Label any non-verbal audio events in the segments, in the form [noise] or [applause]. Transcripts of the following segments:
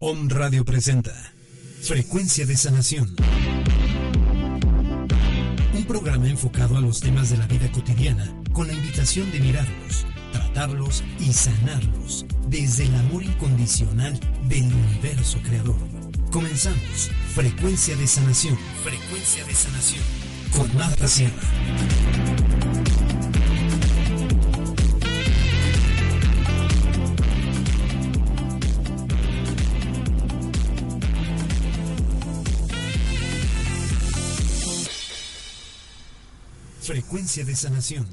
Om Radio presenta Frecuencia de Sanación. Un programa enfocado a los temas de la vida cotidiana con la invitación de mirarlos, tratarlos y sanarlos desde el amor incondicional del universo creador. Comenzamos Frecuencia de Sanación. Frecuencia de Sanación. Con Marta Sierra. Frecuencia de sanación.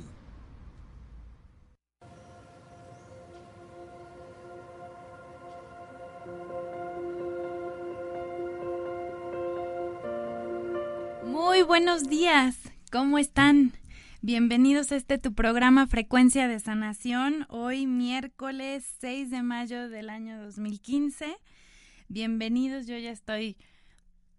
Muy buenos días, ¿cómo están? Bienvenidos a este tu programa Frecuencia de Sanación, hoy miércoles 6 de mayo del año 2015. Bienvenidos, yo ya estoy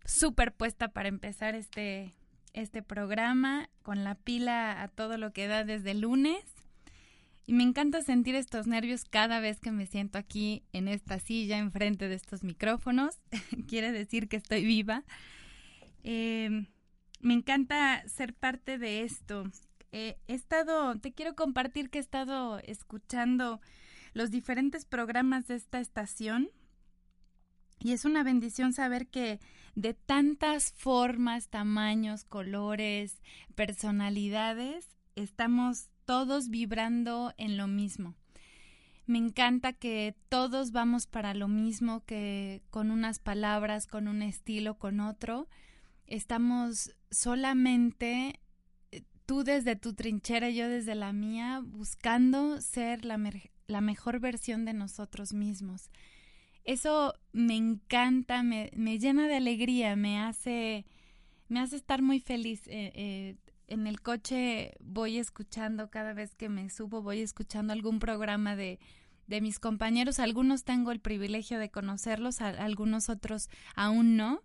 súper puesta para empezar este este programa con la pila a todo lo que da desde lunes. Y me encanta sentir estos nervios cada vez que me siento aquí en esta silla, enfrente de estos micrófonos. [laughs] Quiere decir que estoy viva. Em, me encanta ser parte de esto. he estado, te quiero compartir que he estado escuchando los diferentes programas de esta estación y es una bendición saber que de tantas formas, tamaños, colores, personalidades, estamos todos vibrando en lo mismo. Me encanta que todos vamos para lo mismo, que con unas palabras, con un estilo, con otro, estamos solamente eh, tú desde tu trinchera, y yo desde la mía, buscando ser la, la mejor versión de nosotros mismos. Eso me encanta, me, me llena de alegría, me hace, me hace estar muy feliz. Eh, eh, en el coche voy escuchando, cada vez que me subo, voy escuchando algún programa de, de mis compañeros. Algunos tengo el privilegio de conocerlos, algunos otros aún no,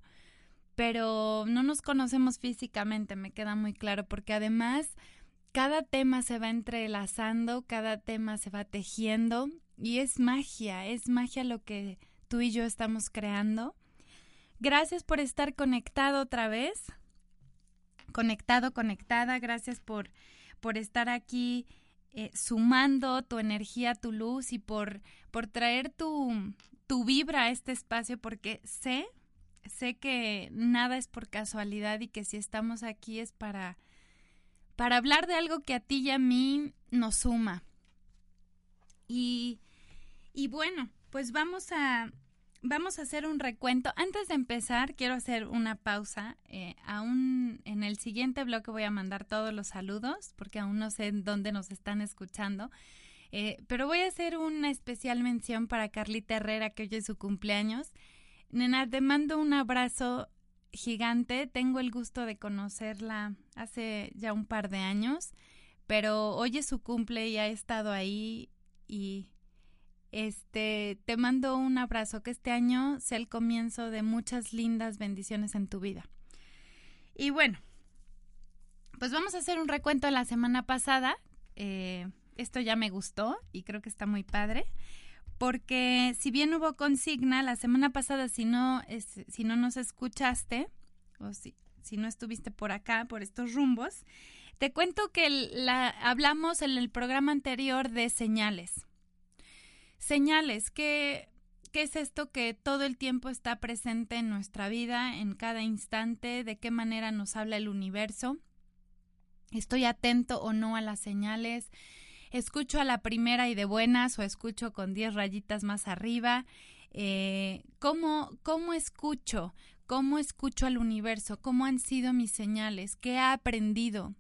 pero no nos conocemos físicamente, me queda muy claro, porque además cada tema se va entrelazando, cada tema se va tejiendo y es magia, es magia lo que tú y yo estamos creando. Gracias por estar conectado otra vez. Conectado, conectada. Gracias por, por estar aquí eh, sumando tu energía, tu luz y por, por traer tu, tu vibra a este espacio porque sé, sé que nada es por casualidad y que si estamos aquí es para, para hablar de algo que a ti y a mí nos suma. Y, y bueno, pues vamos a, vamos a hacer un recuento. Antes de empezar, quiero hacer una pausa. Eh, aún en el siguiente bloque voy a mandar todos los saludos, porque aún no sé dónde nos están escuchando. Eh, pero voy a hacer una especial mención para Carlita Herrera, que hoy es su cumpleaños. Nena, te mando un abrazo gigante. Tengo el gusto de conocerla hace ya un par de años, pero hoy es su cumple y ha estado ahí y este, te mando un abrazo, que este año sea el comienzo de muchas lindas bendiciones en tu vida. Y bueno, pues vamos a hacer un recuento de la semana pasada. Eh, esto ya me gustó y creo que está muy padre. Porque si bien hubo consigna, la semana pasada, si no, es, si no nos escuchaste, o si, si no estuviste por acá, por estos rumbos, te cuento que la, hablamos en el programa anterior de señales señales, ¿qué, ¿qué es esto que todo el tiempo está presente en nuestra vida, en cada instante? ¿De qué manera nos habla el universo? ¿Estoy atento o no a las señales? ¿Escucho a la primera y de buenas o escucho con diez rayitas más arriba? Eh, ¿cómo, ¿Cómo escucho? ¿Cómo escucho al universo? ¿Cómo han sido mis señales? ¿Qué he aprendido?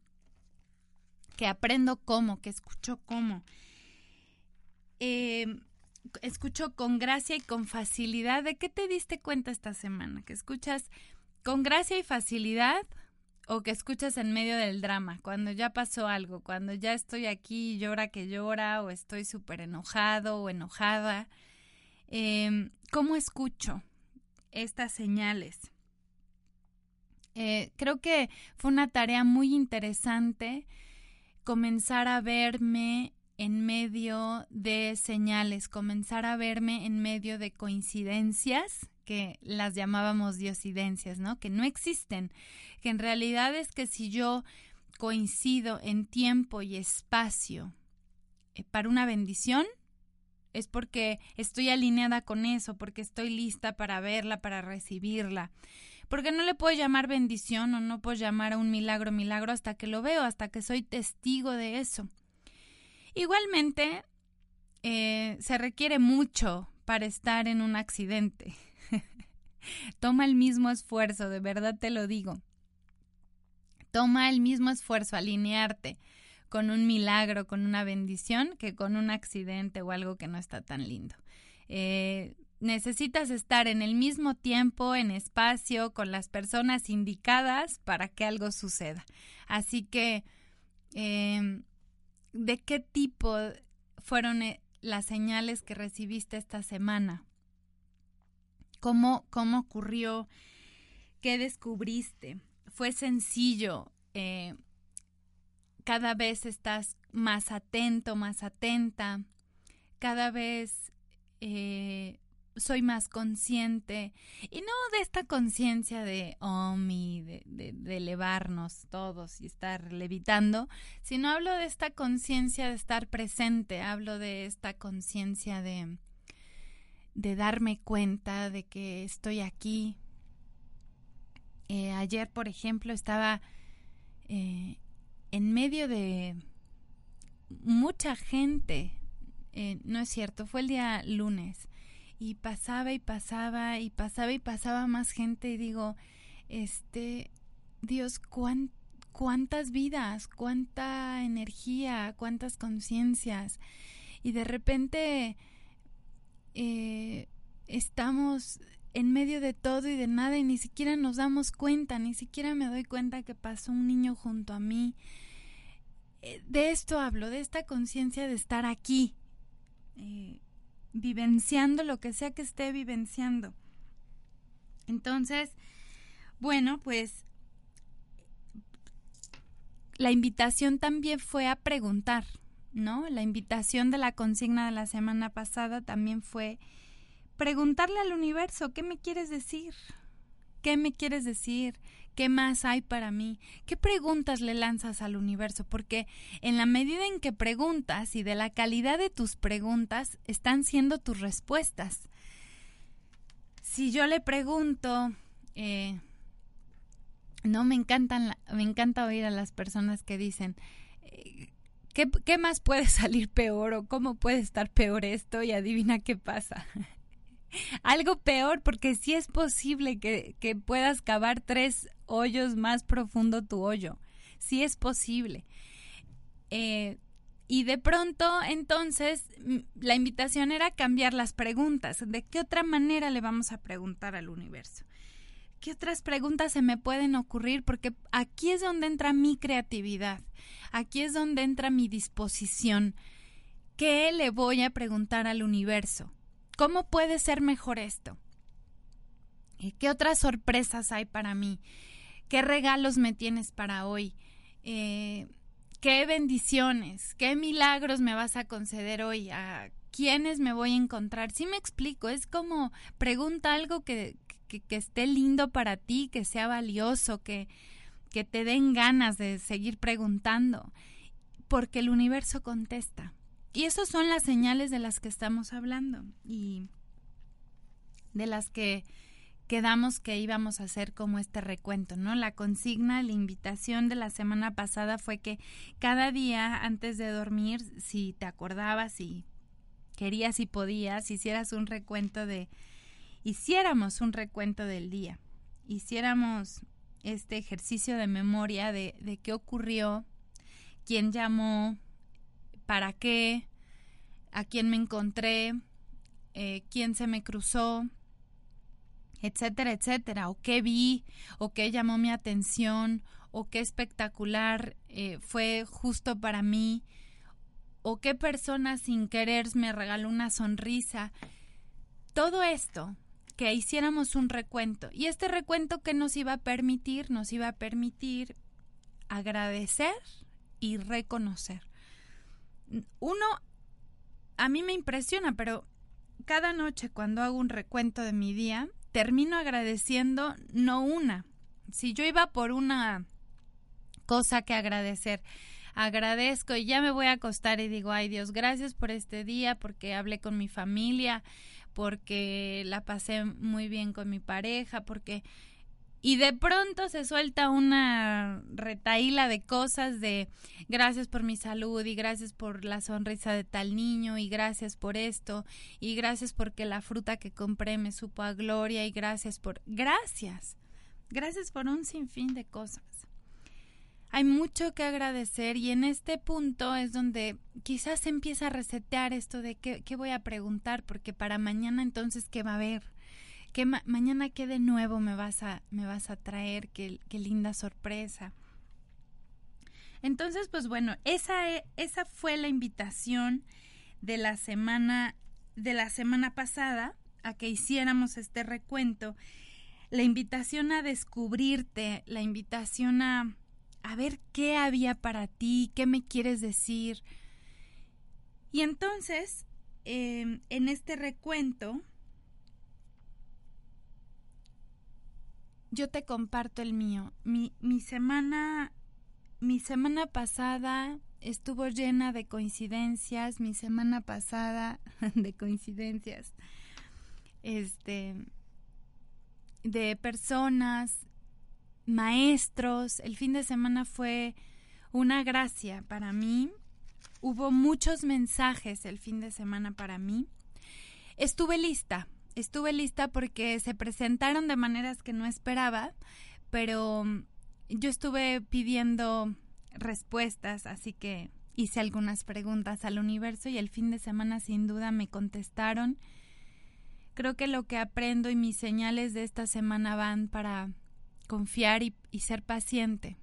¿Que aprendo cómo? ¿Que escucho cómo? Eh, escucho con gracia y con facilidad. ¿De qué te diste cuenta esta semana? ¿Que escuchas con gracia y facilidad o que escuchas en medio del drama? Cuando ya pasó algo, cuando ya estoy aquí llora que llora o estoy súper enojado o enojada. Em, ¿Cómo escucho estas señales? Eh, creo que fue una tarea muy interesante comenzar a verme en medio de señales, comenzar a verme en medio de coincidencias que las llamábamos diosidencias, ¿no? Que no existen, que en realidad es que si yo coincido en tiempo y espacio eh, para una bendición, es porque estoy alineada con eso, porque estoy lista para verla, para recibirla. Porque no le puedo llamar bendición o no puedo llamar a un milagro milagro hasta que lo veo, hasta que soy testigo de eso. Igualmente, eh, se requiere mucho para estar en un accidente. [laughs] Toma el mismo esfuerzo, de verdad te lo digo. Toma el mismo esfuerzo alinearte con un milagro, con una bendición, que con un accidente o algo que no está tan lindo. Eh, necesitas estar en el mismo tiempo, en espacio, con las personas indicadas para que algo suceda. Así que, em, ¿de qué tipo fueron eh, las señales que recibiste esta semana? ¿Cómo, cómo ocurrió? ¿Qué descubriste? ¿Fue sencillo? Eh, cada vez estás más atento, más atenta, cada vez eh, soy más consciente y no de esta conciencia de OMI, de, de, elevarnos todos y estar levitando, sino hablo de esta conciencia de estar presente, hablo de esta conciencia de, de darme cuenta de que estoy aquí. Eh, ayer, por ejemplo, estaba eh, en medio de mucha gente, eh, no es cierto, fue el día lunes, y pasaba y pasaba y pasaba y pasaba más gente y digo, este, Dios, cuántas vidas, cuánta energía, cuántas conciencias. Y de repente eh, estamos en medio de todo y de nada y ni siquiera nos damos cuenta, ni siquiera me doy cuenta que pasó un niño junto a mí. Eh, de esto hablo, de esta conciencia de estar aquí, eh, vivenciando lo que sea que esté vivenciando. Entonces, bueno, pues la invitación también fue a preguntar, ¿no? La invitación de la consigna de la semana pasada también fue preguntarle al universo, ¿qué me quieres decir? ¿Qué me quieres decir? ¿Qué más hay para mí? ¿Qué preguntas le lanzas al universo? Porque en la medida en que preguntas y de la calidad de tus preguntas están siendo tus respuestas. Si yo le pregunto, eh, no me encantan, me encanta oír a las personas que dicen, eh, ¿qué, ¿qué más puede [laughs] salir peor o cómo puede estar peor esto? Y adivina qué pasa. [laughs] algo peor, porque sí es posible que, que puedas cavar tres hoyos más profundo tu hoyo. Sí es posible. Eh, y de pronto, entonces, la invitación era cambiar las preguntas. ¿De qué otra manera le vamos a preguntar al universo? ¿Qué otras preguntas se me pueden ocurrir? Porque aquí es donde entra mi creatividad, aquí es donde entra mi disposición. ¿Qué le voy a preguntar al universo? ¿Cómo puede ser mejor esto? ¿Qué otras sorpresas hay para mí? ¿Qué regalos me tienes para hoy? Eh, ¿Qué bendiciones? ¿Qué milagros me vas a conceder hoy? ¿A quiénes me voy a encontrar? Sí me explico, es como pregunta algo que, que, esté lindo para ti, que sea valioso, que, que te den ganas de seguir preguntando, porque el universo contesta. Y esas son las señales de las que estamos hablando y de las que quedamos que íbamos a hacer como este recuento, ¿no? La consigna, la invitación de la semana pasada fue que cada día antes de dormir, si te acordabas y querías y podías, hicieras un recuento de, hiciéramos un recuento del día, hiciéramos este ejercicio de memoria de, de qué ocurrió, quién llamó, para qué, a quién me encontré, eh, quién se me cruzó, etcétera, etcétera, o qué vi, o qué llamó mi atención, o qué espectacular eh, fue justo para mí, o qué persona sin querer me regaló una sonrisa. Todo esto, que hiciéramos un recuento. Y este recuento que nos iba a permitir, nos iba a permitir agradecer y reconocer uno, a mí me impresiona, pero cada noche cuando hago un recuento de mi día, termino agradeciendo no una. Si yo iba por una cosa que agradecer, agradezco y ya me voy a acostar y digo, ay Dios, gracias por este día, porque hablé con mi familia, porque la pasé muy bien con mi pareja, porque y de pronto se suelta una retaíla de cosas de gracias por mi salud y gracias por la sonrisa de tal niño y gracias por esto y gracias porque la fruta que compré me supo a gloria y gracias por gracias. Gracias por un sinfín de cosas. Hay mucho que agradecer y en este punto es donde quizás empieza a resetear esto de qué, qué voy a preguntar porque para mañana entonces qué va a haber que mañana qué de nuevo me vas a, me vas a traer, qué, qué linda sorpresa. Entonces, pues bueno, esa, e, esa fue la invitación de la semana, de la semana pasada a que hiciéramos este recuento. La invitación a descubrirte, la invitación a, a ver qué había para ti, qué me quieres decir. Y entonces, em, en este recuento, yo te comparto el mío. Mi, mi semana, mi semana pasada estuvo llena de coincidencias, mi semana pasada [laughs] de coincidencias, este, de personas, maestros. El fin de semana fue una gracia para mí. Hubo muchos mensajes el fin de semana para mí. Estuve lista, estuve lista porque se presentaron de maneras que no esperaba, pero mm, yo estuve pidiendo respuestas, así que hice algunas preguntas al universo y el fin de semana sin duda me contestaron. Creo que lo que aprendo y mis señales de esta semana van para confiar y, y ser paciente.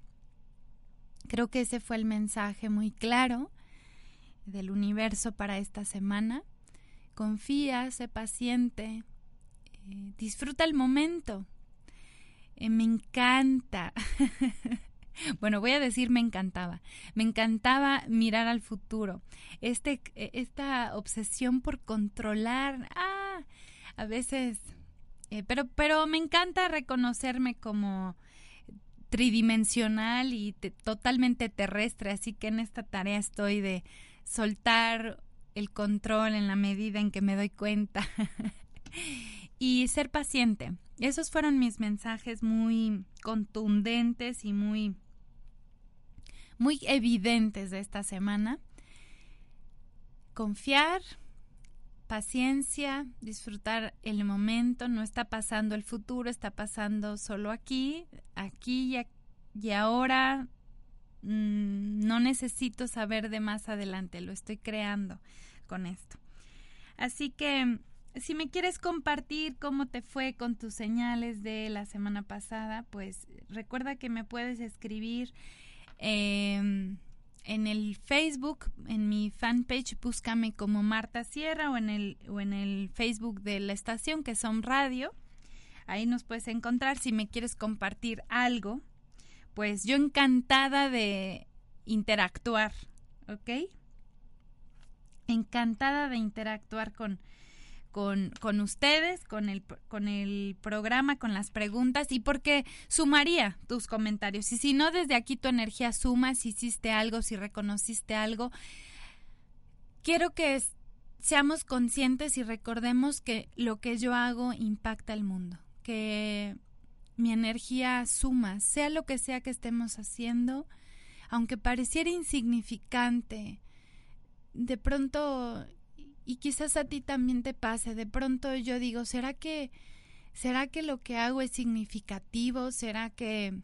Creo que ese fue el mensaje muy claro del universo para esta semana confía, sé paciente, eh, disfruta el momento. Eh, me encanta. [laughs] bueno, voy a decir me encantaba. Me encantaba mirar al futuro. Este, eh, esta obsesión por controlar. Ah, a veces. pero, pero me encanta reconocerme como tridimensional y totalmente terrestre, así que en esta tarea estoy de soltar el control en la medida en que me doy cuenta. [laughs] y ser paciente. Esos fueron mis mensajes muy contundentes y muy muy evidentes de esta semana. Confiar, paciencia, disfrutar el momento, no está pasando el futuro, está pasando solo aquí, aquí y, ahora. Mm, no necesito saber de más adelante, lo estoy creando con esto. Así que si me quieres compartir cómo te fue con tus señales de la semana pasada, pues recuerda que me puedes escribir em, en el Facebook, en mi fanpage, búscame como Marta Sierra o en el, o en el Facebook de la estación que son radio. Ahí nos puedes encontrar si me quieres compartir algo. Pues yo encantada de interactuar, ¿ok? Encantada de interactuar con, con, con, ustedes, con el, con el programa, con las preguntas y porque sumaría tus comentarios. Y si no, desde aquí tu energía suma, si hiciste algo, si reconociste algo. Quiero que seamos conscientes y recordemos que lo que yo hago impacta al mundo, que mi energía suma, sea lo que sea que estemos haciendo, aunque pareciera insignificante, de pronto, y quizás a ti también te pase, de pronto yo digo, ¿será que, será que lo que hago es significativo? ¿Será que,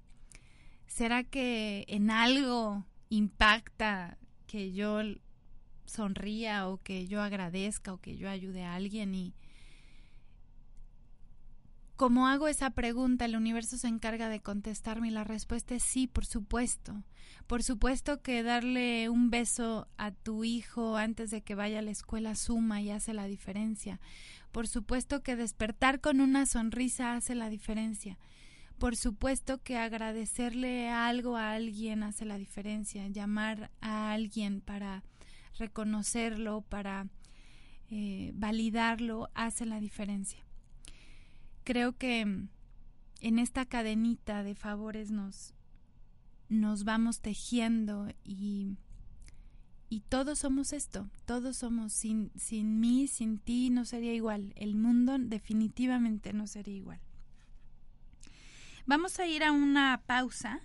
será que en algo impacta que yo sonría o que yo agradezca o que yo ayude a alguien y, como hago esa pregunta, el universo se encarga de contestarme y la respuesta es sí, por supuesto. Por supuesto que darle un beso a tu hijo antes de que vaya a la escuela suma y hace la diferencia. Por supuesto que despertar con una sonrisa hace la diferencia. Por supuesto que agradecerle algo a alguien hace la diferencia. Llamar a alguien para reconocerlo, para eh, validarlo, hace la diferencia. Creo que mm, en esta cadenita de favores nos, nos vamos tejiendo y, y todos somos esto, todos somos, sin, sin mí, sin ti no sería igual, el mundo definitivamente no sería igual. Vamos a ir a una pausa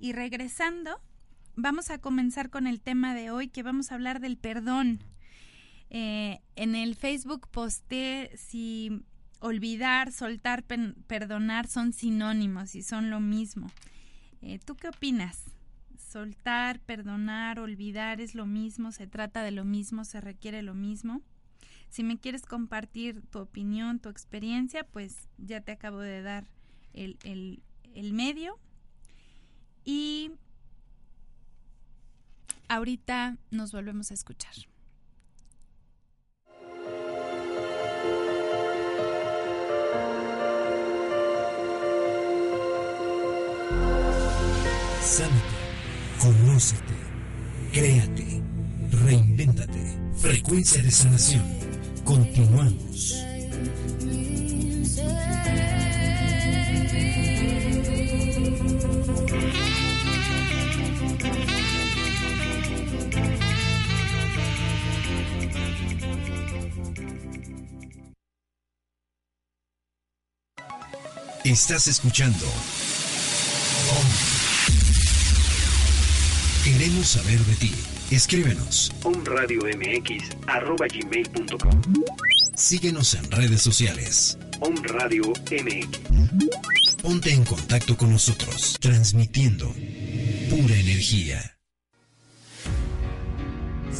y regresando vamos a comenzar con el tema de hoy que vamos a hablar del perdón. Eh, en el Facebook posté si olvidar, soltar, perdonar son sinónimos y son lo mismo. Eh, ¿Tú qué opinas? Soltar, perdonar, olvidar es lo mismo, se trata de lo mismo, se requiere lo mismo. Si me quieres compartir tu opinión, tu experiencia, pues ya te acabo de dar el, el, el medio. Y ahorita nos volvemos a escuchar. Sánate, conócete, créate, reinvéntate. Frecuencia de sanación. Continuamos. Estás escuchando. Queremos saber de ti. Escríbenos. omradiomx.com Síguenos en redes sociales. Om MX. Ponte en contacto con nosotros, transmitiendo pura energía.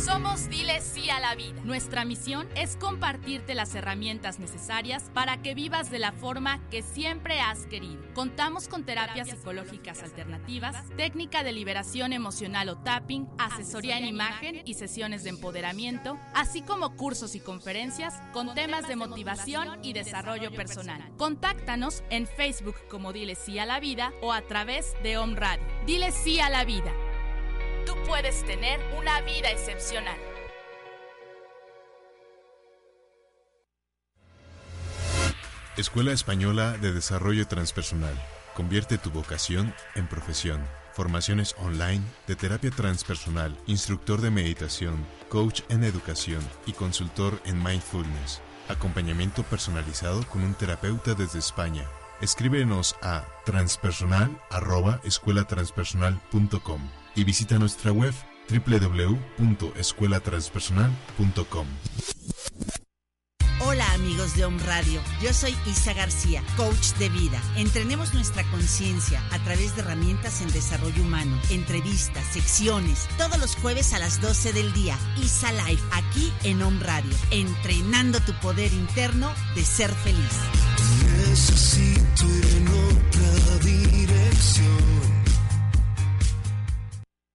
Somos Dile Sí a la Vida. Nuestra misión es compartirte las herramientas necesarias para que vivas de la forma que siempre has querido. Contamos con terapias psicológicas alternativas, técnica de liberación emocional o tapping, asesoría en imagen y sesiones de empoderamiento, así como cursos y conferencias con temas de motivación y desarrollo personal. Contáctanos en Facebook como Dile Sí a la Vida o a través de Home Radio. Dile Sí a la Vida tú puedes tener una vida excepcional. Escuela Española de Desarrollo Transpersonal. Convierte tu vocación en profesión. Formaciones online de terapia transpersonal, instructor de meditación, coach en educación y consultor en mindfulness. Acompañamiento personalizado con un terapeuta desde España. Escríbenos a transpersonal@escuelatranspersonal.com y visita nuestra web www.escuelatranspersonal.com. Hola amigos de Home Radio, yo soy Isa García, coach de vida. Entrenemos nuestra conciencia a través de herramientas en desarrollo humano, entrevistas, secciones, todos los jueves a las 12 del día. Isa Life, aquí en Home Radio, entrenando tu poder interno de ser feliz. Necesito en otra dirección.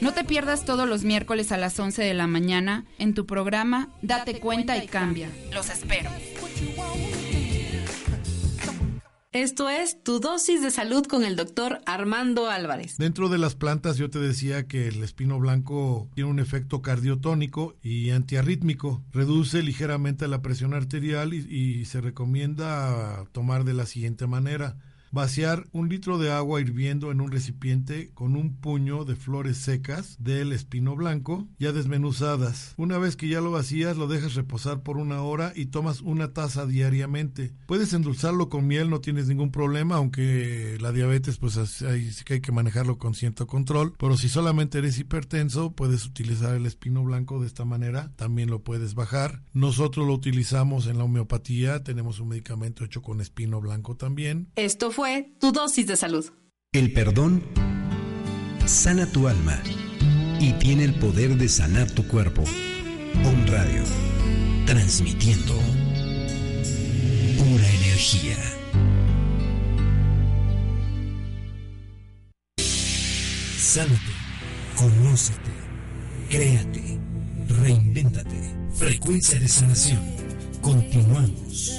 No te pierdas todos los miércoles a las 11 de la mañana en tu programa Date cuenta y cambia. Los espero. Esto es Tu dosis de salud con el doctor Armando Álvarez. Dentro de las plantas yo te decía que el espino blanco tiene un efecto cardiotónico y antiarrítmico. Reduce ligeramente la presión arterial y, y se recomienda tomar de la siguiente manera Vaciar un litro de agua hirviendo en un recipiente con un puño de flores secas del espino blanco ya desmenuzadas. Una vez que ya lo vacías, lo dejas reposar por una hora y tomas una taza diariamente. Puedes endulzarlo con miel, no tienes ningún problema, aunque la diabetes pues ahí sí que hay que manejarlo con cierto control. Pero si solamente eres hipertenso, puedes utilizar el espino blanco de esta manera. También lo puedes bajar. Nosotros lo utilizamos en la homeopatía. Tenemos un medicamento hecho con espino blanco también. Tu dosis de salud. El perdón sana tu alma y tiene el poder de sanar tu cuerpo. Un Radio, transmitiendo energía. Sánate, conócete, créate, reinvéntate. Frecuencia de sanación. Continuamos.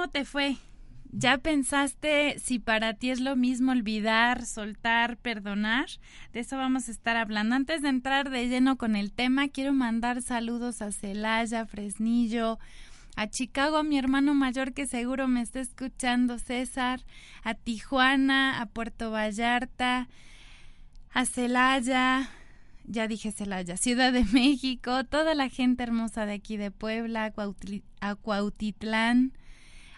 ¿Cómo te fue? ¿Ya pensaste si para ti es lo mismo olvidar, soltar, perdonar? De eso vamos a estar hablando. Antes de entrar de lleno con el tema, quiero mandar saludos a Celaya, Fresnillo, a Chicago, a mi hermano mayor que seguro me está escuchando, César, a Tijuana, a Puerto Vallarta, a Celaya, ya dije Celaya, Ciudad de México, toda la gente hermosa de aquí de Puebla, a Cuautitlán,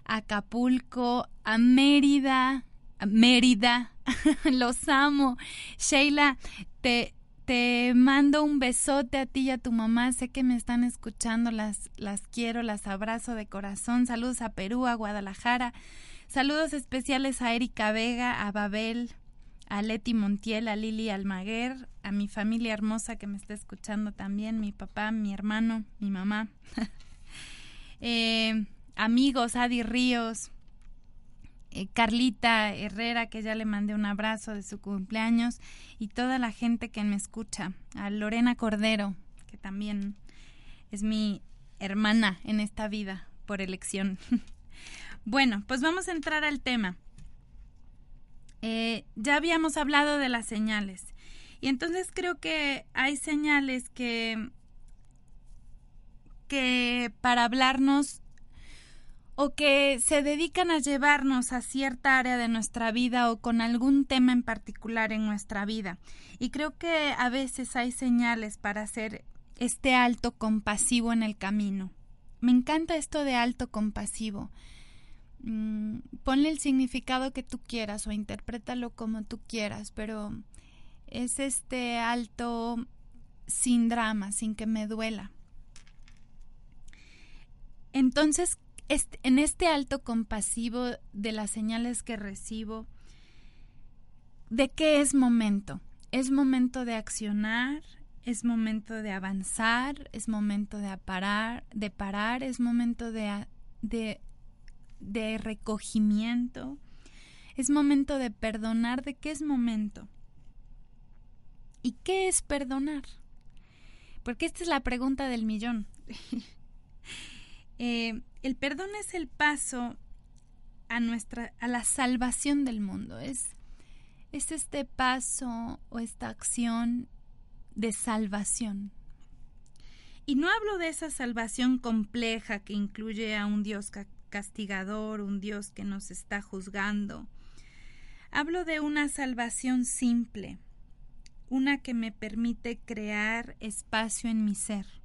Acapulco, a Mérida, a Mérida, [laughs] los amo. Sheila, te, te mando un besote a ti y a tu mamá, sé que me están escuchando, las, las quiero, las abrazo de corazón. Saludos a Perú, a Guadalajara. Saludos especiales a Erika Vega, a Babel, a Leti Montiel, a Lili Almaguer, a mi familia hermosa que me está escuchando también, mi papá, mi hermano, mi mamá. [laughs] Eh, amigos, Adi Ríos, eh, Carlita Herrera, que ya le mandé un abrazo de su cumpleaños, y toda la gente que me escucha, a Lorena Cordero, que también es mi hermana en esta vida por elección. [laughs] bueno, pues vamos a entrar al tema. Eh, ya habíamos hablado de las señales. Y entonces creo que hay señales que, que para hablarnos o que se dedican a llevarnos a cierta área de nuestra vida o con algún tema en particular en nuestra vida. Y creo que a veces hay señales para hacer este alto compasivo en el camino. Me encanta esto de alto compasivo. Mm, ponle el significado que tú quieras o interprétalo como tú quieras, pero es este alto sin drama, sin que me duela. Entonces, este- en este alto compasivo de las señales que recibo, ¿de qué es momento? Es momento de accionar, es momento de avanzar, es momento de parar, de parar, es momento de, de, de recogimiento, es momento de perdonar, ¿de qué es momento? ¿Y qué es perdonar? Porque esta es la pregunta del millón. [laughs] Eh, el perdón es el paso a nuestra a la salvación del mundo. Es, es este paso o esta acción de salvación. Y no hablo de esa salvación compleja que incluye a un Dios ca- castigador, un Dios que nos está juzgando. Hablo de una salvación simple, una que me permite crear espacio en mi ser.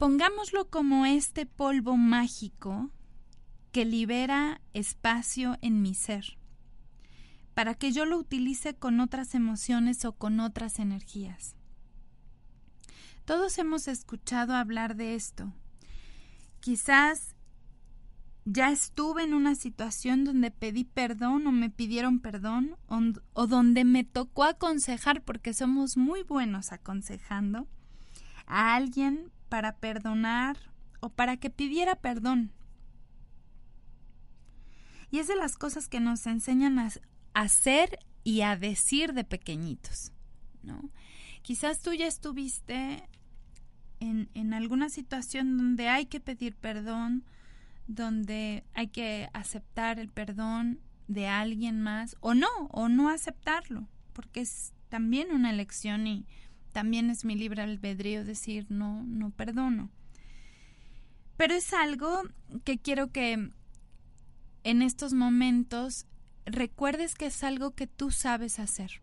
Pongámoslo como este polvo mágico que libera espacio en mi ser, para que yo lo utilice con otras emociones o con otras energías. Todos hemos escuchado hablar de esto. Quizás ya estuve en una situación donde pedí perdón o me pidieron perdón o, o donde me tocó aconsejar, porque somos muy buenos aconsejando, a alguien para perdonar o para que pidiera perdón. Y es de las cosas que nos enseñan a hacer y a decir de pequeñitos, ¿no? Quizás tú ya estuviste en, en alguna situación donde hay que pedir perdón, donde hay que aceptar el perdón de alguien más, o no, o no aceptarlo, porque es también una elección y también es mi libre albedrío decir no, no perdono. Pero es algo que quiero que en estos momentos recuerdes que es algo que tú sabes hacer.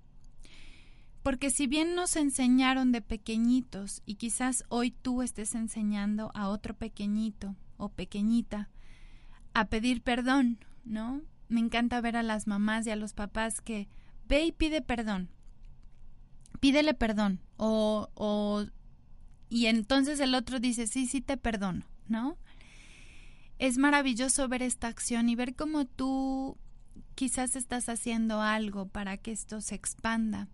Porque si bien nos enseñaron de pequeñitos y quizás hoy tú estés enseñando a otro pequeñito o pequeñita a pedir perdón, ¿no? Me encanta ver a las mamás y a los papás que ve y pide perdón. Pídele perdón. O, o y entonces el otro dice, sí, sí te perdono, ¿no? Es maravilloso ver esta acción y ver cómo tú quizás estás haciendo algo para que esto se expanda.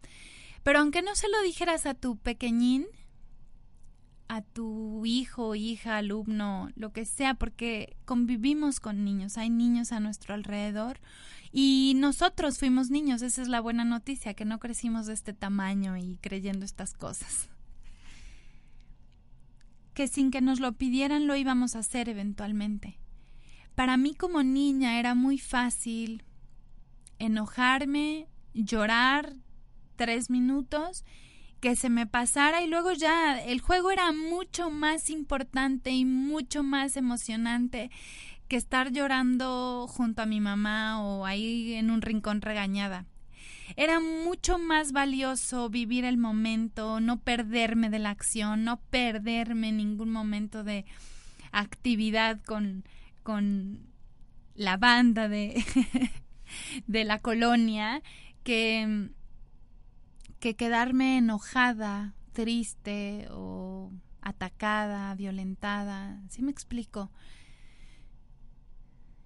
Pero aunque no se lo dijeras a tu pequeñín, a tu hijo, hija, alumno, lo que sea, porque convivimos con niños, hay niños a nuestro alrededor y nosotros fuimos niños, esa es la buena noticia, que no crecimos de este tamaño y creyendo estas cosas que sin que nos lo pidieran lo íbamos a hacer eventualmente. Para mí como niña era muy fácil enojarme, llorar tres minutos, que se me pasara y luego ya el juego era mucho más importante y mucho más emocionante que estar llorando junto a mi mamá o ahí en un rincón regañada. Era mucho más valioso vivir el momento, no perderme de la acción, no perderme ningún momento de actividad con, con la banda de, [laughs] de la colonia, que, que quedarme enojada, triste o atacada, violentada. ¿Sí me explico?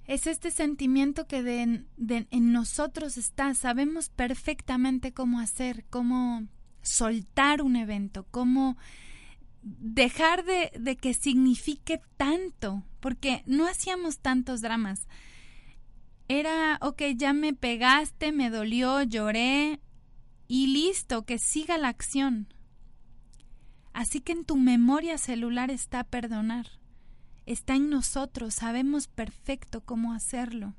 Es este sentimiento que de, en nosotros está. Sabemos perfectamente cómo hacer, cómo soltar un evento, cómo dejar de, de que signifique tanto, porque no hacíamos tantos dramas. Era, ok, ya me pegaste, me dolió, lloré y listo, que siga la acción. Así que en tu memoria celular está perdonar está en nosotros, sabemos perfecto cómo hacerlo.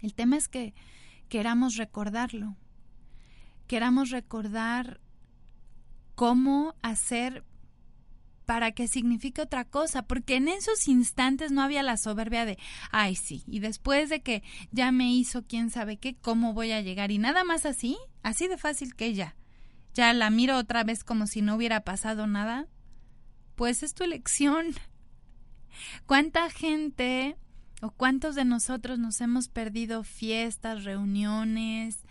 El tema es que queramos recordarlo, queramos recordar cómo hacer para que signifique otra cosa, porque en esos instantes no había la soberbia de, ay sí, y después de que ya me hizo quién sabe qué, cómo voy a llegar, y nada más así, así de fácil que ella. Ya la miro otra vez como si no hubiera pasado nada. Pues es tu elección. ¿Cuánta gente o cuántos de nosotros nos hemos perdido fiestas, reuniones,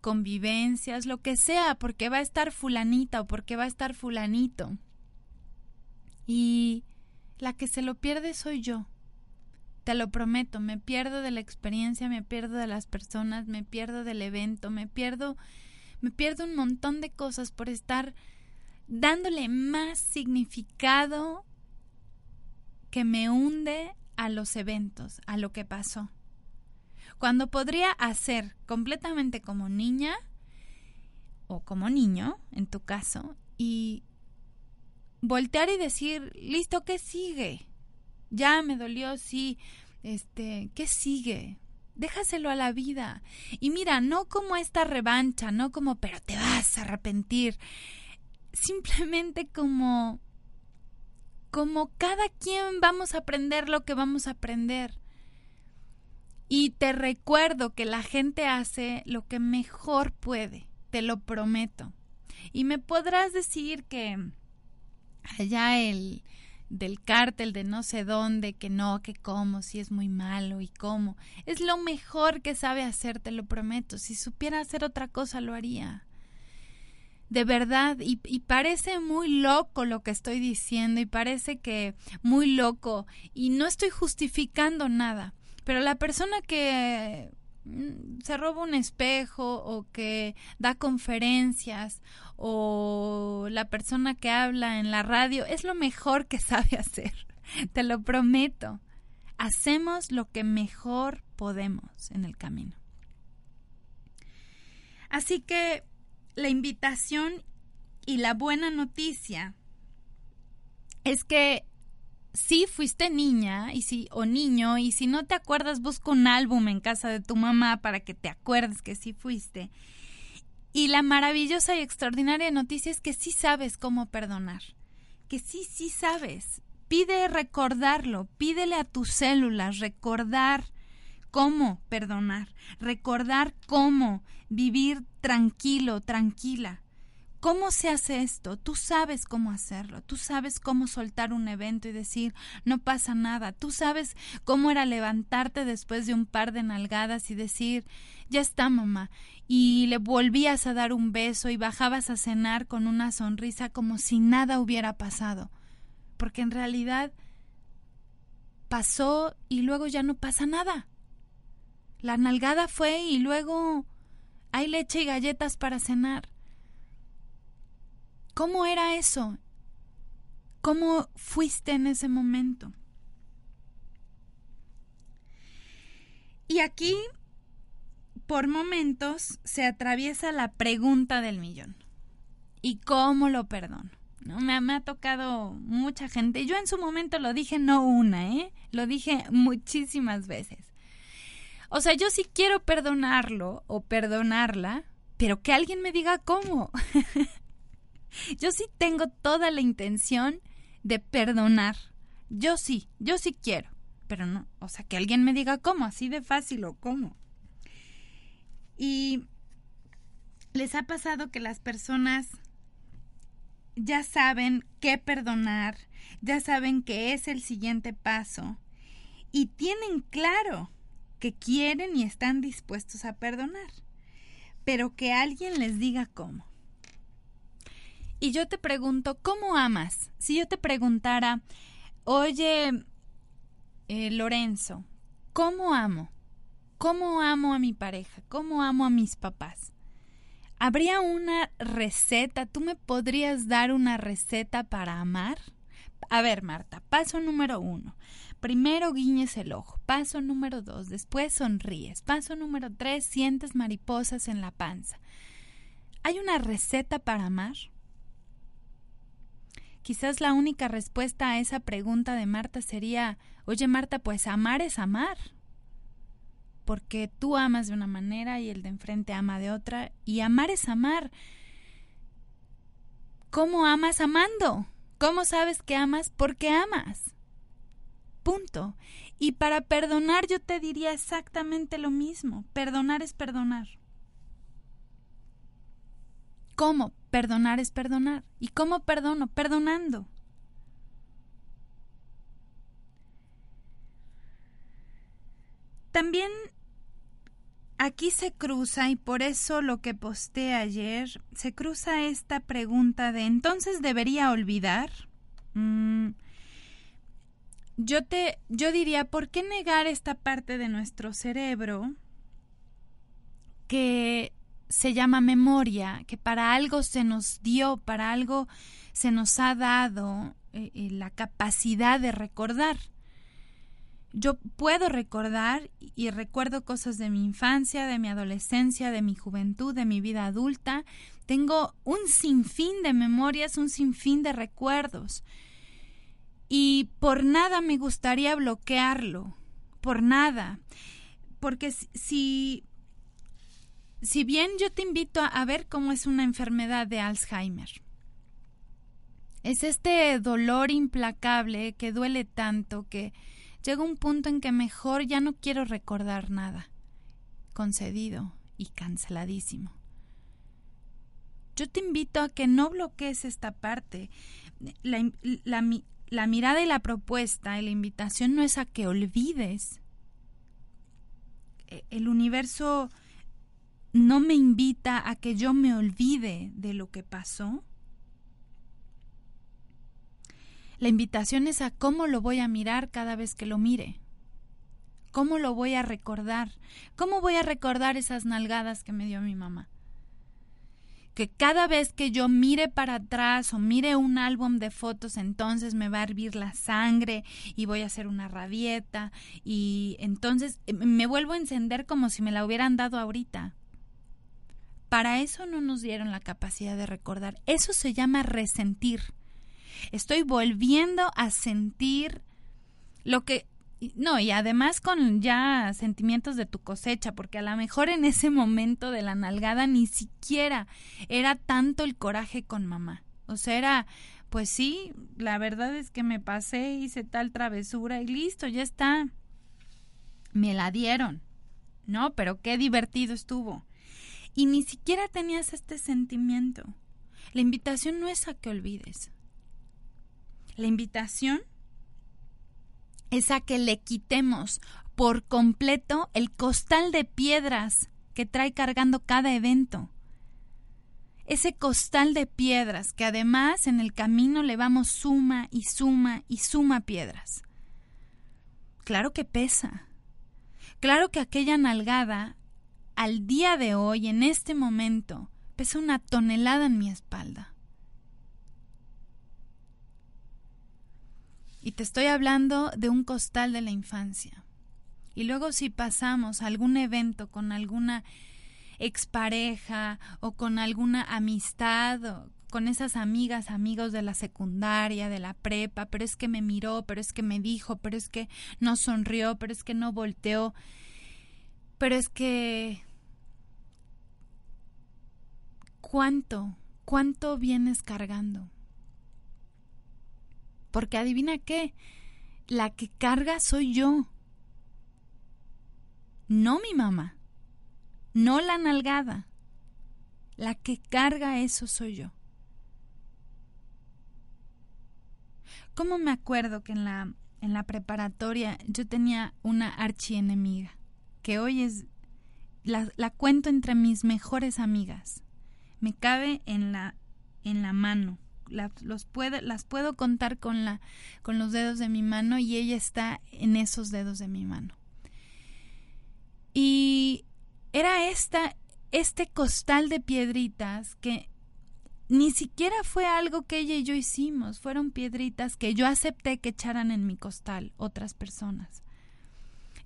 convivencias, lo que sea, porque va a estar fulanita o porque va a estar fulanito? Y la que se lo pierde soy yo. Te lo prometo, me pierdo de la experiencia, me pierdo de las personas, me pierdo del evento, me pierdo me pierdo un montón de cosas por estar dándole más significado que me hunde a los eventos, a lo que pasó. Cuando podría hacer completamente como niña o como niño, en tu caso, y voltear y decir, listo, ¿qué sigue? Ya me dolió, sí, este, ¿qué sigue? Déjaselo a la vida. Y mira, no como esta revancha, no como, pero te vas a arrepentir. Simplemente como como cada quien vamos a aprender lo que vamos a aprender. Y te recuerdo que la gente hace lo que mejor puede, te lo prometo. Y me podrás decir que allá el del cártel de no sé dónde, que no, que cómo, si es muy malo y cómo. Es lo mejor que sabe hacer, te lo prometo. Si supiera hacer otra cosa, lo haría de verdad, y, parece muy loco lo que estoy diciendo, y parece que muy loco, y no estoy justificando nada, pero la persona que mm, se roba un espejo o que da conferencias o la persona que habla en la radio es lo mejor que sabe [laughs] hacer, te lo prometo. Hacemos lo que mejor podemos en el camino. Así que la invitación y la buena noticia es que si fuiste niña y si o niño y si no te acuerdas busca un álbum en casa de tu mamá para que te acuerdes que sí fuiste. Y la maravillosa y extraordinaria noticia es que sí sabes cómo perdonar. Que sí, sí sabes. Pide recordarlo, pídele a tus células recordar cómo perdonar, recordar cómo vivir tranquilo, tranquila, ¿Cómo se hace esto? Tú sabes cómo hacerlo, tú sabes cómo soltar un evento y decir, no pasa nada, tú sabes cómo era levantarte después de un par de nalgadas y decir, ya está mamá, y le volvías a dar un beso y bajabas a cenar con una sonrisa como si nada hubiera pasado, porque en realidad pasó y luego ya no pasa nada. La nalgada fue y luego hay leche y galletas para cenar ¿Cómo era eso? ¿Cómo fuiste en ese momento? Y aquí, por momentos, se atraviesa la pregunta del millón. ¿Y cómo lo perdono? ¿No? Me, me, ha tocado mucha gente. Yo en su momento lo dije no una, ¿eh? Lo dije muchísimas veces. O sea, yo sí quiero perdonarlo o perdonarla, pero que alguien me diga cómo. [laughs] Yo sí tengo toda la intención de perdonar. Yo sí, yo sí quiero. Pero no, o sea, que alguien me diga cómo, así de fácil o cómo. Y les ha pasado que las personas ya saben qué perdonar, ya saben qué es el siguiente paso y tienen claro que quieren y están dispuestos a perdonar, pero que alguien les diga cómo y yo te pregunto, ¿cómo amas? Si yo te preguntara, oye, eh, Lorenzo, ¿cómo amo? ¿Cómo amo a mi pareja? ¿Cómo amo a mis papás? ¿Habría una receta? ¿Tú me podrías dar una receta para amar? A ver, Marta, paso número uno. Primero guiñes el ojo. Paso número dos. Después sonríes. Paso número tres. Sientes mariposas en la panza. ¿Hay una receta para amar? Quizás la única respuesta a esa pregunta de Marta sería, oye Marta, pues amar es amar. Porque tú amas de una manera y el de enfrente ama de otra. Y amar es amar. ¿Cómo amas amando? ¿Cómo sabes que amas? Porque amas. Y para perdonar yo te diría exactamente lo mismo. Perdonar es perdonar. ¿Cómo? Perdonar es perdonar. ¿Y cómo perdono? Perdonando. También aquí se cruza, y por eso lo que posté ayer, se cruza esta pregunta de entonces debería olvidar. Mm, yo te, yo diría, ¿por qué negar esta parte de nuestro cerebro que se llama memoria, que para algo se nos dio, para algo se nos ha dado eh, eh, la capacidad de recordar. Yo puedo recordar y recuerdo cosas de mi infancia, de mi adolescencia, de mi juventud, de mi vida adulta. Tengo un sinfín de memorias, un sinfín de recuerdos. Y por nada me gustaría bloquearlo, por nada. Porque si si bien yo te invito a, ver cómo es una enfermedad de Alzheimer, es este dolor implacable que duele tanto que llega un punto en que mejor ya no quiero recordar nada. Concedido y canceladísimo. Yo te invito a que no bloquees esta parte. La, la mirada y la propuesta y la invitación no es a que olvides. E, el universo no me invita a que yo me olvide de lo que pasó. La invitación es a cómo lo voy a mirar cada vez que lo mire. ¿Cómo lo voy a recordar? ¿Cómo voy a recordar esas nalgadas que me dio mi mamá? Que cada vez que yo mire para atrás o mire un álbum de fotos, entonces me va a hervir la sangre y voy a hacer una rabieta y entonces eh, me vuelvo a encender como si me la hubieran dado ahorita. Para eso no nos dieron la capacidad de recordar. Eso se llama resentir. Estoy volviendo a sentir lo que... No, y además con ya sentimientos de tu cosecha, porque a lo mejor en ese momento de la nalgada ni siquiera era tanto el coraje con mamá. O sea, era, pues sí, la verdad es que me pasé, hice tal travesura y listo, ya está. Me la dieron. No, pero qué divertido estuvo y ni siquiera tenías este sentimiento. La invitación no es a que olvides. La invitación es a que le quitemos por completo el costal de piedras que trae cargando cada evento. Ese costal de piedras que además en el camino le vamos suma y suma y suma piedras. Claro que pesa. Claro que aquella nalgada, al día de hoy, en este momento, pesa una tonelada en mi espalda. Y te estoy hablando de un costal de la infancia. Y luego si pasamos algún evento con alguna expareja o con alguna amistad o con esas amigas, amigos de la secundaria, de la prepa, pero es que me miró, pero es que me dijo, pero es que no sonrió, pero es que no volteó, pero es que... ¿Cuánto? ¿Cuánto vienes cargando? Porque adivina qué, la que carga soy yo, no mi mamá, no la nalgada, la que carga eso soy yo. ¿Cómo me acuerdo que en la, en la preparatoria yo tenía una archienemiga, que hoy es, la, la cuento entre mis mejores amigas, me cabe en la, en la mano, las puedo contar con, la, con los dedos de mi mano y ella está en esos dedos de mi mano. Y era esta, este costal de piedritas que ni siquiera fue algo que ella y yo hicimos, fueron piedritas que yo acepté que echaran en mi costal otras personas.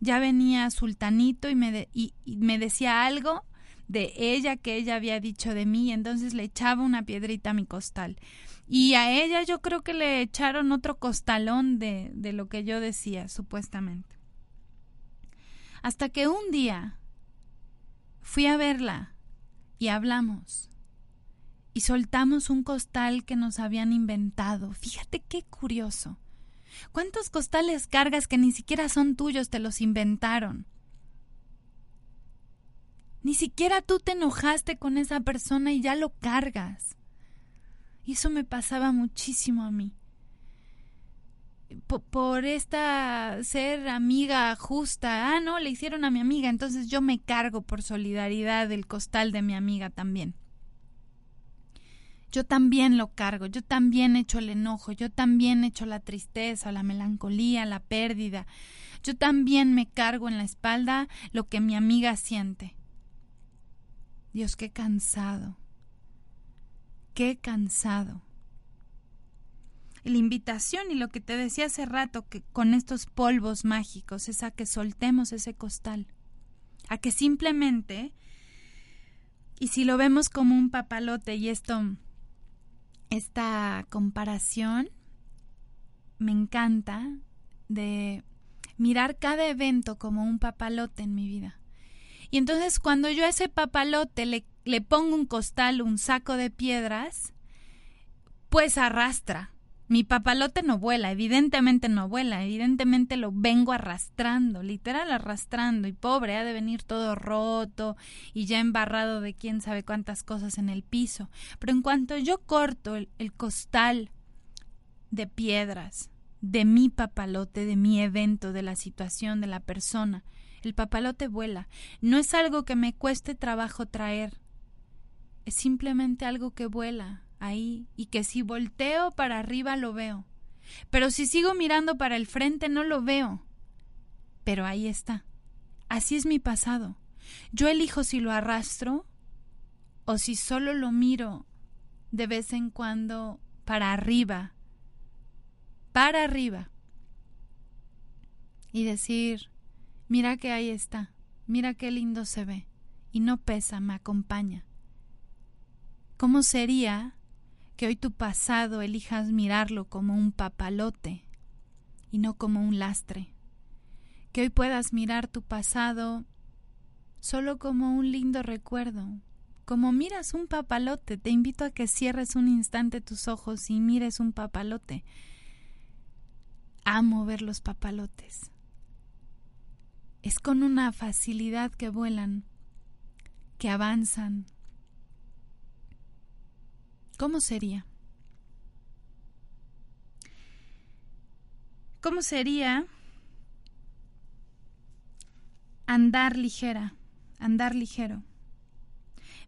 Ya venía Sultanito y me, y me decía algo de ella que ella había dicho de mí, entonces le echaba una piedrita a mi costal. Y a ella yo creo que le echaron otro costalón de, de lo que yo decía, supuestamente. Hasta que un día fui a verla y hablamos y soltamos un costal que nos habían inventado. Fíjate qué curioso. ¿Cuántos costales cargas que ni siquiera son tuyos te los inventaron? Ni siquiera tú te enojaste con esa persona y ya lo cargas. Y eso me pasaba muchísimo a mí. Por, esta ser amiga justa, ah, no, le hicieron a mi amiga, entonces yo me cargo por solidaridad del costal de mi amiga también. Yo también lo cargo, yo también echo el enojo, yo también echo la tristeza, la melancolía, la pérdida. Yo también me cargo en la espalda lo que mi amiga siente. Dios, qué cansado qué cansado. La invitación y lo que te decía hace rato que con estos polvos mágicos es a que soltemos ese costal, a que simplemente, y si lo vemos como un papalote y esto, esta comparación, me encanta de mirar cada evento como un papalote en mi vida. Y entonces cuando yo a ese papalote le le pongo un costal, un saco de piedras, pues arrastra. Mi papalote no vuela, evidentemente no vuela, evidentemente lo vengo arrastrando, literal arrastrando, y pobre, ha de venir todo roto y ya embarrado de quién sabe cuántas cosas en el piso. Pero en cuanto yo corto el, el costal de piedras, de mi papalote, de mi evento, de la situación, de la persona, el papalote vuela. No es algo que me cueste trabajo traer, es simplemente algo que vuela ahí y que si volteo para arriba lo veo. Pero si sigo mirando para el frente no lo veo. Pero ahí está. Así es mi pasado. Yo elijo si lo arrastro o si solo lo miro de vez en cuando para arriba. Para arriba. Y decir, mira que ahí está, mira qué lindo se ve. Y no pesa, me acompaña. ¿Cómo sería que hoy tu pasado elijas mirarlo como un papalote y no como un lastre? Que hoy puedas mirar tu pasado solo como un lindo recuerdo, como miras un papalote. Te invito a que cierres un instante tus ojos y mires un papalote. Amo ver los papalotes. Es con una facilidad que vuelan, que avanzan, ¿Cómo sería? ¿Cómo sería andar ligera, andar ligero?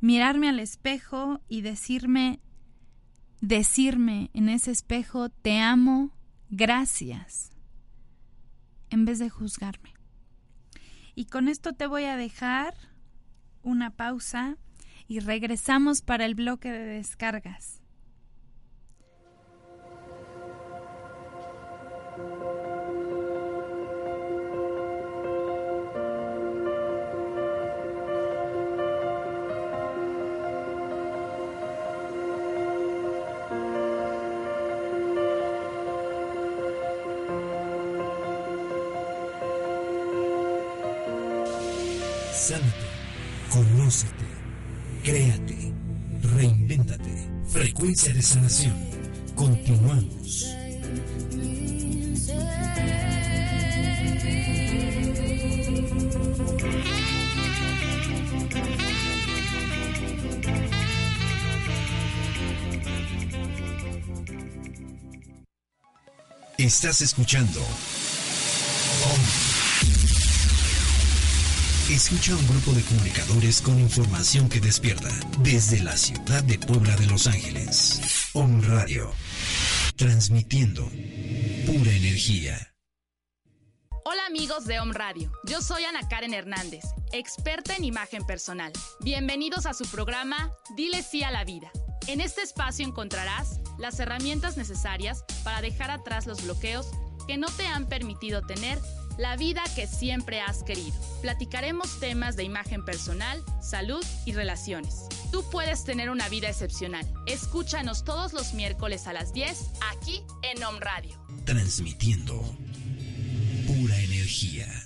Mirarme al espejo y decirme, decirme en ese espejo, te amo, gracias, en vez de juzgarme. Y con esto te voy a dejar una pausa y regresamos para el bloque de descargas. Sánate, conócete, créate, reinvéntate. Frecuencia de sanación. Continuamos. Estás escuchando. Escucha un grupo de comunicadores con información que despierta desde la ciudad de Puebla de Los Ángeles. Om Radio. Transmitiendo pura energía. Hola amigos de Om Radio, yo soy Ana Karen Hernández, experta en imagen personal. Bienvenidos a su programa Dile sí a la vida. En este espacio encontrarás las herramientas necesarias para dejar atrás los bloqueos que no te han permitido tener la vida que siempre has querido. Platicaremos temas de imagen personal, salud y relaciones. Tú puedes tener una vida excepcional. Escúchanos todos los miércoles a las 10 aquí en Om Radio. Transmitiendo pura energía.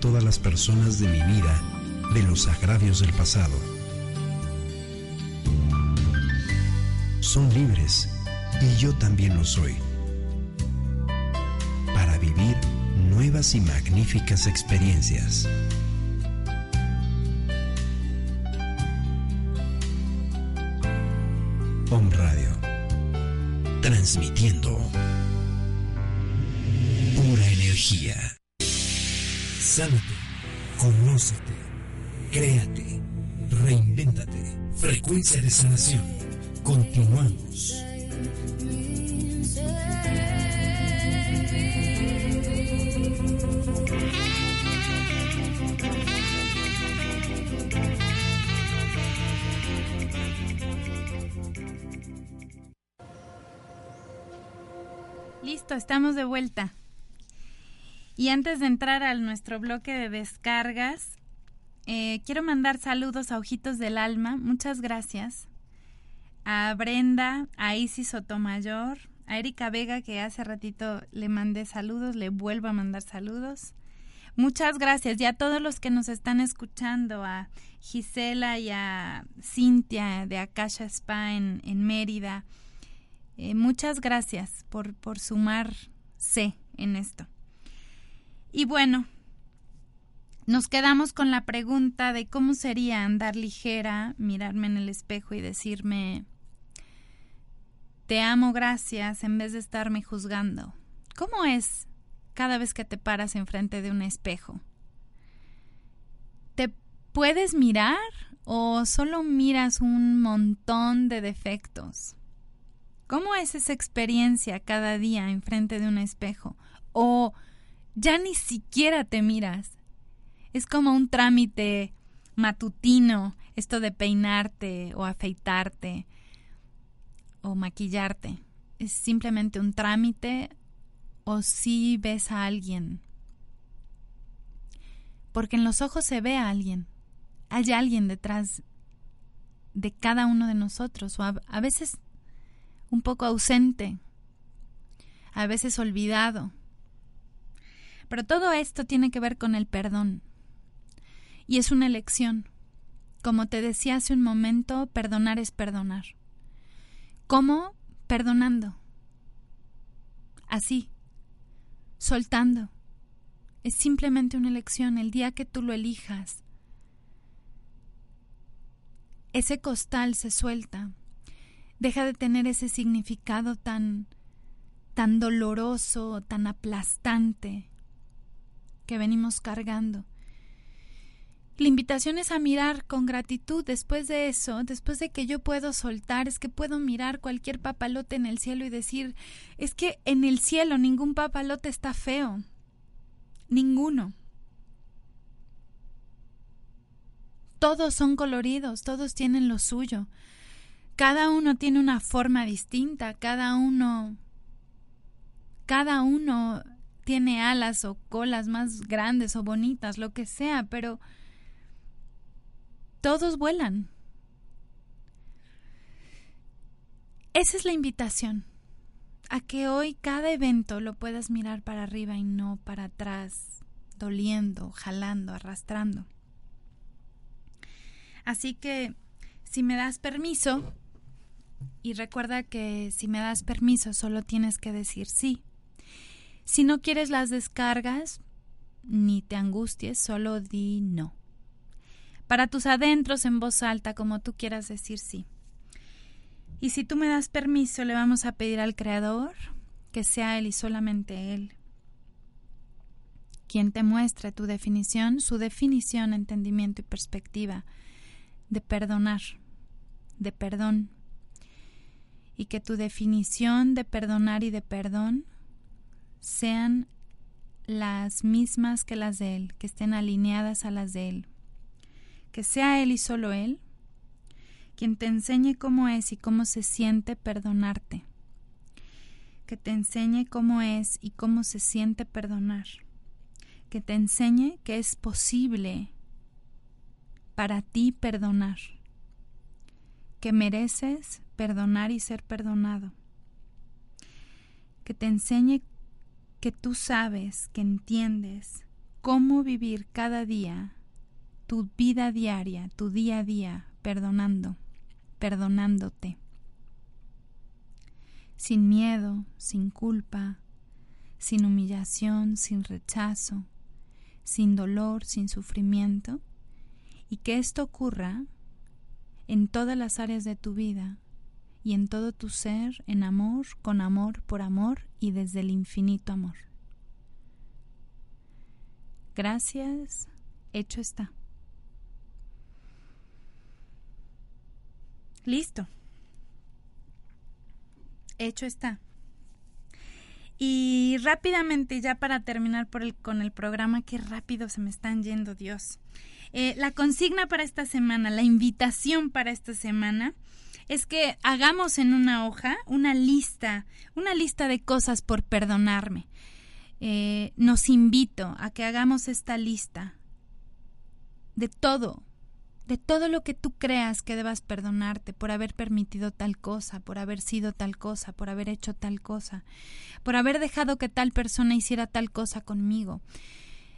Todas las personas de mi vida de los agravios del pasado. Son libres y yo también lo soy para vivir nuevas y magníficas experiencias. Om Radio, transmitiendo pura energía. Sánate, conócete, créate, reinvéntate. Frecuencia de sanación. Continuamos. Listo, estamos de vuelta. Y antes de entrar a nuestro bloque de descargas, eh, quiero mandar saludos a Ojitos del Alma. Muchas gracias. A Brenda, a Isis Sotomayor, a Erika Vega, que hace ratito le mandé saludos, le vuelvo a mandar saludos. Muchas gracias. Y a todos los que nos están escuchando, a Gisela y a Cintia de Akasha Spa en, en Mérida. Eh, muchas gracias por, por sumarse en esto. Y bueno, nos quedamos con la pregunta de cómo sería andar ligera, mirarme en el espejo y decirme, te amo, gracias, en vez de estarme juzgando. ¿Cómo es cada vez que te paras enfrente de un espejo? ¿Te puedes mirar o solo miras un montón de defectos? ¿Cómo es esa experiencia cada día enfrente de un espejo? O ya ni siquiera te miras. Es como un trámite matutino, esto de peinarte o afeitarte o maquillarte. Es simplemente un trámite o si ves a alguien. Porque en los ojos se ve a alguien. Hay alguien detrás de cada uno de nosotros, o a, a veces un poco ausente, a veces olvidado. Pero todo esto tiene que ver con el perdón. Y es una elección. Como te decía hace un momento, perdonar es perdonar. ¿Cómo? Perdonando. Así. Soltando. Es simplemente una elección. El día que tú lo elijas, ese costal se suelta. Deja de tener ese significado tan tan doloroso, tan aplastante que venimos cargando. La invitación es a mirar con gratitud después de eso, después de que yo puedo soltar, es que puedo mirar cualquier papalote en el cielo y decir, es que en el cielo ningún papalote está feo, ninguno. Todos son coloridos, todos tienen lo suyo. Cada uno tiene una forma distinta, cada uno cada uno tiene alas o colas más grandes o bonitas, lo que sea, pero todos vuelan. Esa es la invitación, a que hoy cada evento lo puedas mirar para arriba y no para atrás, doliendo, jalando, arrastrando. Así que, si me das permiso, y recuerda que si me das permiso solo tienes que decir sí. Si no quieres las descargas, ni te angusties, solo di no. Para tus adentros en voz alta, como tú quieras decir sí. Y si tú me das permiso, le vamos a pedir al Creador que sea Él y solamente Él quien te muestre tu definición, su definición, entendimiento y perspectiva de perdonar, de perdón, y que tu definición de perdonar y de perdón sean las mismas que las de Él, que estén alineadas a las de Él. Que sea Él y solo Él quien te enseñe cómo es y cómo se siente perdonarte. Que te enseñe cómo es y cómo se siente perdonar. Que te enseñe que es posible para ti perdonar, que mereces perdonar y ser perdonado, que te enseñe que tú sabes, que entiendes cómo vivir cada día tu vida diaria, tu día a día, perdonando, perdonándote, sin miedo, sin culpa, sin humillación, sin rechazo, sin dolor, sin sufrimiento, y que esto ocurra en todas las áreas de tu vida y en todo tu ser, en amor, con amor, por amor y desde el infinito amor. Gracias, hecho está. Listo. Hecho está. Y rápidamente, ya para terminar por el, con el programa, qué rápido se me están yendo, Dios. Eh, la consigna para esta semana, la invitación para esta semana es que hagamos en una hoja una lista, una lista de cosas por perdonarme. Eh, nos invito a que hagamos esta lista de todo, de todo lo que tú creas que debas perdonarte por haber permitido tal cosa, por haber sido tal cosa, por haber hecho tal cosa, por haber dejado que tal persona hiciera tal cosa conmigo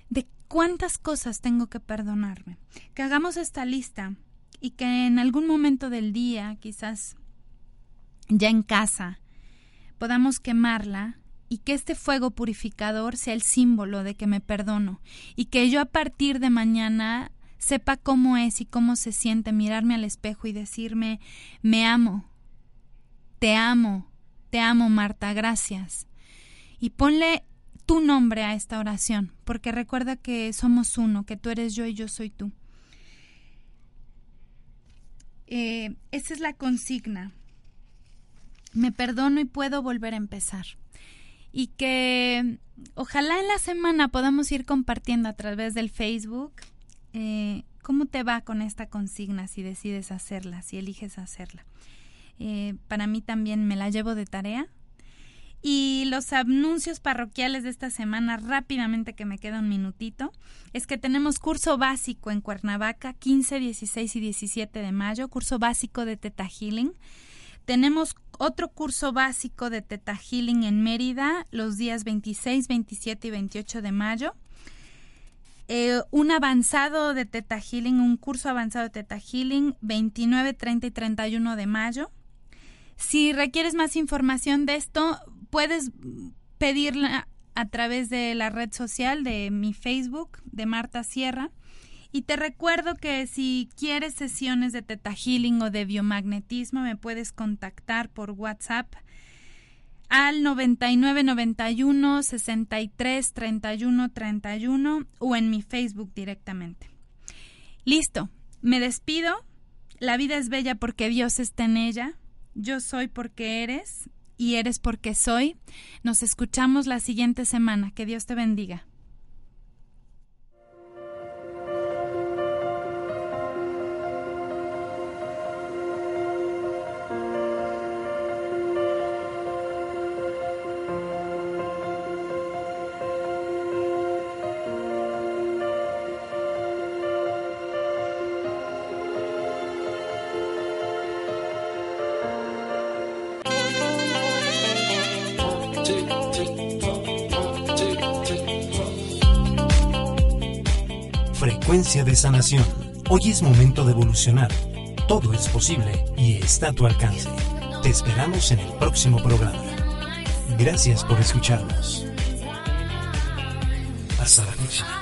de cuántas cosas tengo que perdonarme. Que hagamos esta lista y que en algún momento del día, quizás ya en casa, podamos quemarla y que este fuego purificador sea el símbolo de que me perdono y que yo a partir de mañana sepa cómo es y cómo se siente mirarme al espejo y decirme me amo, te amo, te amo Marta, gracias. Y ponle tu nombre a esta oración, porque recuerda que somos uno, que tú eres yo y yo soy tú. Eh, esa es la consigna. Me perdono y puedo volver a empezar. Y que ojalá en la semana podamos ir compartiendo a través del Facebook eh, cómo te va con esta consigna, si decides hacerla, si eliges hacerla. Eh, para mí también me la llevo de tarea Y los anuncios parroquiales de esta semana, rápidamente que me queda un minutito, es que tenemos curso básico en Cuernavaca, 15, 16 y 17 de mayo, curso básico de Teta Healing. Tenemos otro curso básico de Teta Healing en Mérida los días 26, 27 y 28 de mayo. Eh, un avanzado de Teta Healing, un curso avanzado de Teta Healing 29, 30 y 31 de mayo. Si requieres más información de esto, puedes pedirla a través de la red social de mi Facebook, de Marta Sierra. Y te recuerdo que si quieres sesiones de Teta Healing o de biomagnetismo, me puedes contactar por WhatsApp al 9991 63 31 31 o en mi Facebook directamente. Listo, me despido. La vida es bella porque Dios está en ella. Yo soy porque eres y eres porque soy. Nos escuchamos la siguiente semana. Que Dios te bendiga. De sanación. Hoy es momento de evolucionar. Todo es posible y está a tu alcance. Te esperamos en el próximo programa. Gracias por escucharnos. Hasta la próxima.